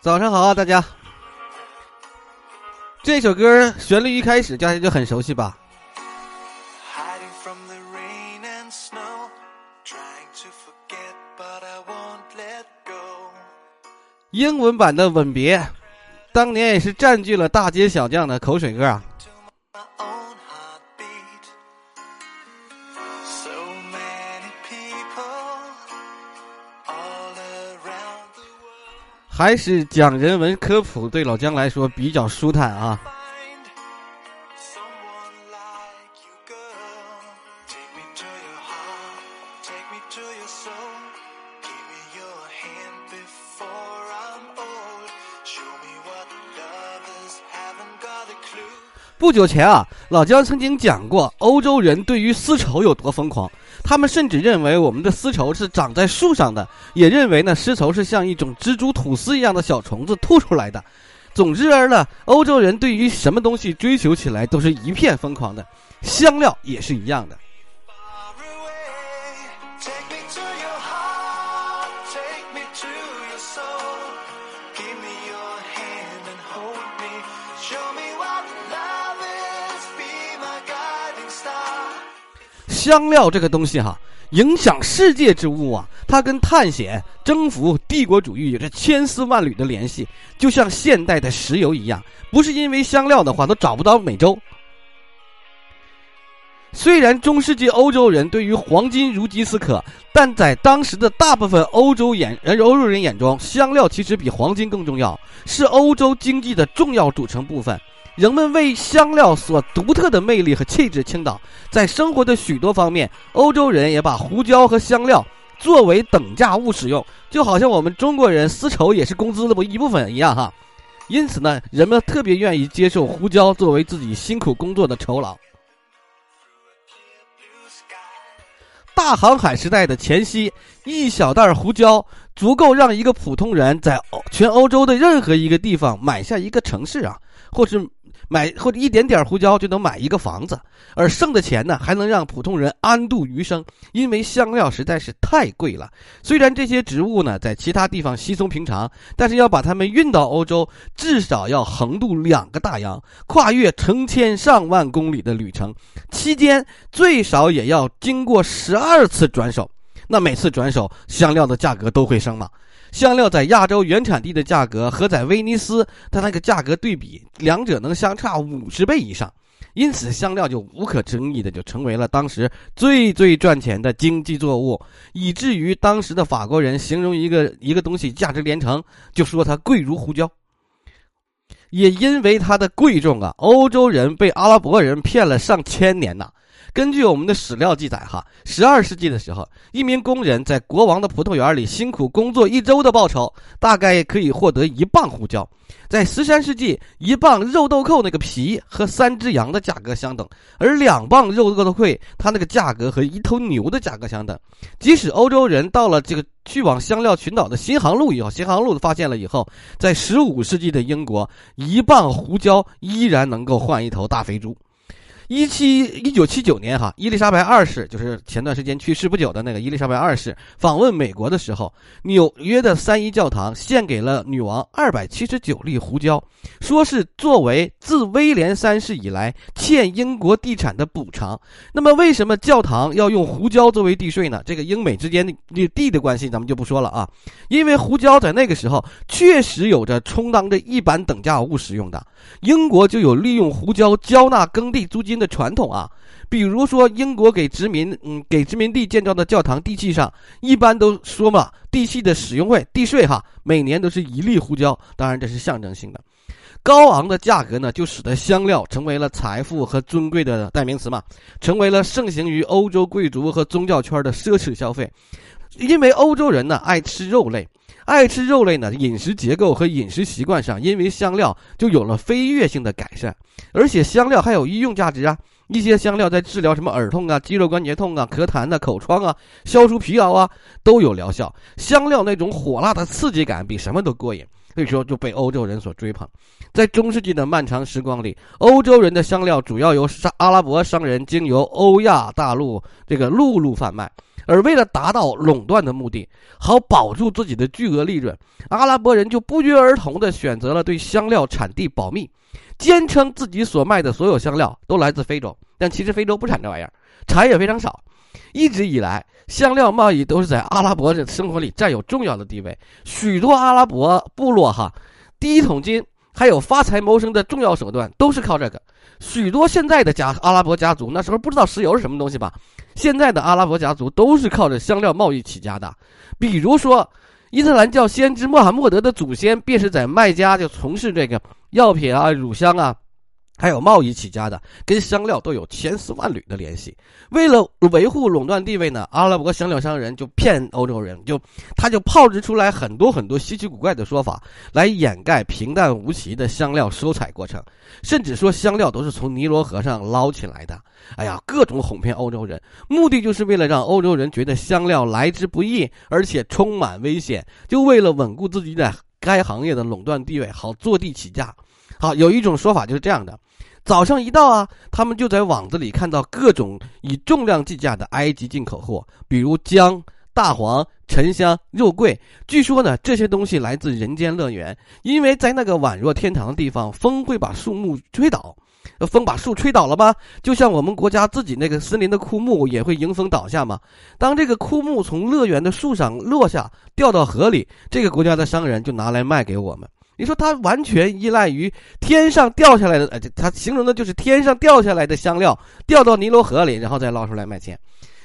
早上好啊，大家！这首歌旋律一开始大家就很熟悉吧？英文版的《吻别》，当年也是占据了大街小巷的口水歌啊。还是讲人文科普，对老姜来说比较舒坦啊。不久前啊，老姜曾经讲过欧洲人对于丝绸有多疯狂。他们甚至认为我们的丝绸是长在树上的，也认为呢丝绸是像一种蜘蛛吐丝一样的小虫子吐出来的。总之而呢，欧洲人对于什么东西追求起来都是一片疯狂的，香料也是一样的。香料这个东西哈，影响世界之物啊，它跟探险、征服、帝国主义有着千丝万缕的联系，就像现代的石油一样。不是因为香料的话，都找不到美洲。虽然中世纪欧洲人对于黄金如饥似渴，但在当时的大部分欧洲眼呃欧洲人眼中，香料其实比黄金更重要，是欧洲经济的重要组成部分。人们为香料所独特的魅力和气质倾倒，在生活的许多方面，欧洲人也把胡椒和香料作为等价物使用，就好像我们中国人丝绸也是工资的一部分一样哈。因此呢，人们特别愿意接受胡椒作为自己辛苦工作的酬劳。大航海时代的前夕，一小袋胡椒足够让一个普通人在全欧洲的任何一个地方买下一个城市啊，或是。买或者一点点胡椒就能买一个房子，而剩的钱呢，还能让普通人安度余生。因为香料实在是太贵了。虽然这些植物呢在其他地方稀松平常，但是要把它们运到欧洲，至少要横渡两个大洋，跨越成千上万公里的旅程，期间最少也要经过十二次转手。那每次转手，香料的价格都会升吗？香料在亚洲原产地的价格和在威尼斯它那个价格对比，两者能相差五十倍以上，因此香料就无可争议的就成为了当时最最赚钱的经济作物，以至于当时的法国人形容一个一个东西价值连城，就说它贵如胡椒。也因为它的贵重啊，欧洲人被阿拉伯人骗了上千年呐。根据我们的史料记载，哈，十二世纪的时候，一名工人在国王的葡萄园里辛苦工作一周的报酬，大概可以获得一磅胡椒。在十三世纪，一磅肉豆蔻那个皮和三只羊的价格相等，而两磅肉豆蔻，它那个价格和一头牛的价格相等。即使欧洲人到了这个去往香料群岛的新航路以后，新航路发现了以后，在十五世纪的英国，一磅胡椒依然能够换一头大肥猪。一七一九七九年，哈，伊丽莎白二世就是前段时间去世不久的那个伊丽莎白二世访问美国的时候，纽约的三一教堂献给了女王二百七十九粒胡椒，说是作为自威廉三世以来欠英国地产的补偿。那么，为什么教堂要用胡椒作为地税呢？这个英美之间的地的关系咱们就不说了啊，因为胡椒在那个时候确实有着充当着一般等价物使用的，英国就有利用胡椒交纳耕地租金。的传统啊，比如说英国给殖民，嗯，给殖民地建造的教堂地契上，一般都说嘛，地契的使用费、地税哈，每年都是一粒胡椒，当然这是象征性的。高昂的价格呢，就使得香料成为了财富和尊贵的代名词嘛，成为了盛行于欧洲贵族和宗教圈的奢侈消费。因为欧洲人呢爱吃肉类，爱吃肉类呢，饮食结构和饮食习惯上，因为香料就有了飞跃性的改善。而且香料还有医用价值啊！一些香料在治疗什么耳痛啊、肌肉关节痛啊、咳痰呐、口疮啊、消除疲劳啊，都有疗效。香料那种火辣的刺激感比什么都过瘾。所以说就被欧洲人所追捧。在中世纪的漫长时光里，欧洲人的香料主要由沙阿拉伯商人经由欧亚大陆这个陆路贩卖，而为了达到垄断的目的，好保住自己的巨额利润，阿拉伯人就不约而同地选择了对香料产地保密，坚称自己所卖的所有香料都来自非洲。但其实非洲不产这玩意儿，产也非常少。一直以来，香料贸易都是在阿拉伯的生活里占有重要的地位。许多阿拉伯部落哈，第一桶金还有发财谋生的重要手段都是靠这个。许多现在的家阿拉伯家族那时候不知道石油是什么东西吧？现在的阿拉伯家族都是靠着香料贸易起家的。比如说，伊斯兰教先知穆罕默德的祖先便是在麦加就从事这个药品啊、乳香啊。还有贸易起家的，跟香料都有千丝万缕的联系。为了维护垄断地位呢，阿拉伯香料商人就骗欧洲人，就他就炮制出来很多很多稀奇古怪的说法，来掩盖平淡无奇的香料收采过程，甚至说香料都是从尼罗河上捞起来的。哎呀，各种哄骗欧洲人，目的就是为了让欧洲人觉得香料来之不易，而且充满危险，就为了稳固自己在该行业的垄断地位，好坐地起价。好，有一种说法就是这样的。早上一到啊，他们就在网子里看到各种以重量计价的埃及进口货，比如姜、大黄、沉香、肉桂。据说呢，这些东西来自人间乐园，因为在那个宛若天堂的地方，风会把树木吹倒。风把树吹倒了吗？就像我们国家自己那个森林的枯木也会迎风倒下吗？当这个枯木从乐园的树上落下，掉到河里，这个国家的商人就拿来卖给我们。你说他完全依赖于天上掉下来的，呃，他形容的就是天上掉下来的香料掉到尼罗河里，然后再捞出来卖钱，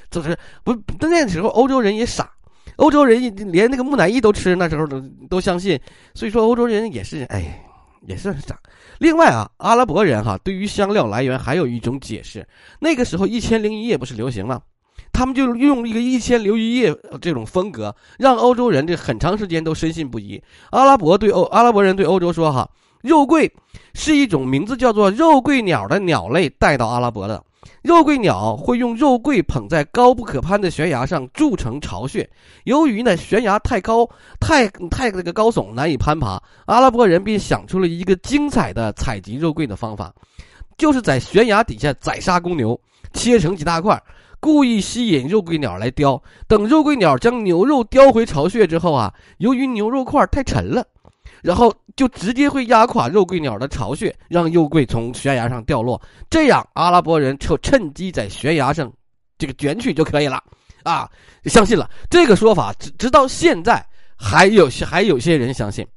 就是不？那时候欧洲人也傻，欧洲人连那个木乃伊都吃，那时候都都相信，所以说欧洲人也是，哎，也是傻。另外啊，阿拉伯人哈对于香料来源还有一种解释，那个时候一千零一夜不是流行吗？他们就用一个一千零一夜这种风格，让欧洲人这很长时间都深信不疑。阿拉伯对欧阿拉伯人对欧洲说：“哈，肉桂是一种名字叫做肉桂鸟的鸟类带到阿拉伯的。肉桂鸟会用肉桂捧在高不可攀的悬崖上筑成巢穴。由于呢悬崖太高，太太这个高耸难以攀爬，阿拉伯人便想出了一个精彩的采集肉桂的方法，就是在悬崖底下宰杀公牛，切成几大块。”故意吸引肉桂鸟来叼，等肉桂鸟将牛肉叼回巢穴之后啊，由于牛肉块太沉了，然后就直接会压垮肉桂鸟的巢穴，让肉桂从悬崖上掉落。这样阿拉伯人就趁机在悬崖上这个卷取就可以了啊！相信了这个说法，直直到现在还有些还有些人相信，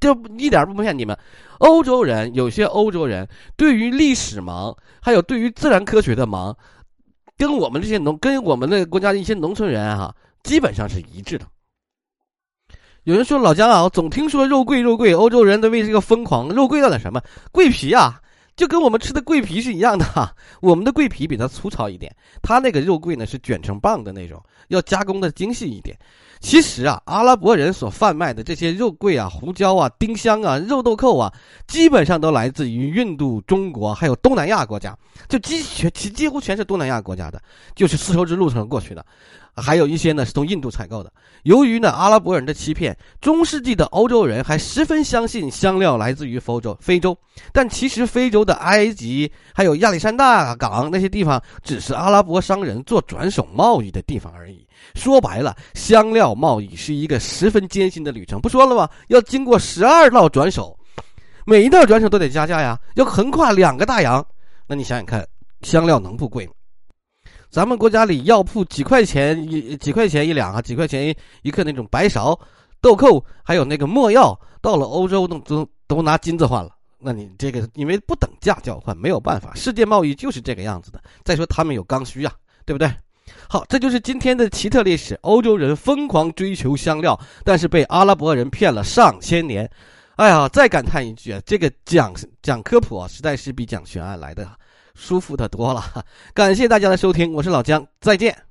这一点不骗你们。欧洲人有些欧洲人对于历史盲，还有对于自然科学的盲。跟我们这些农，跟我们的国家的一些农村人哈，基本上是一致的。有人说老姜啊，我总听说肉桂肉桂，欧洲人都为这个疯狂。肉桂到底什么？桂皮啊，就跟我们吃的桂皮是一样的哈。我们的桂皮比它粗糙一点，它那个肉桂呢是卷成棒的那种，要加工的精细一点。其实啊，阿拉伯人所贩卖的这些肉桂啊、胡椒啊、丁香啊、肉豆蔻啊，基本上都来自于印度、中国还有东南亚国家，就几全其几乎全是东南亚国家的，就是丝绸之路上过去的。还有一些呢是从印度采购的。由于呢阿拉伯人的欺骗，中世纪的欧洲人还十分相信香料来自于非洲。非洲，但其实非洲的埃及还有亚历山大港那些地方，只是阿拉伯商人做转手贸易的地方而已。说白了，香料贸易是一个十分艰辛的旅程。不说了吗？要经过十二道转手，每一道转手都得加价呀，要横跨两个大洋。那你想想看，香料能不贵吗？咱们国家里药铺几块钱一几块钱一两啊，几块钱一克那种白芍、豆蔻，还有那个没药，到了欧洲都都都拿金子换了。那你这个因为不等价交换，没有办法，世界贸易就是这个样子的。再说他们有刚需啊，对不对？好，这就是今天的奇特历史。欧洲人疯狂追求香料，但是被阿拉伯人骗了上千年。哎呀，再感叹一句啊，这个讲讲科普啊，实在是比讲悬案来的。舒服的多了，感谢大家的收听，我是老姜，再见。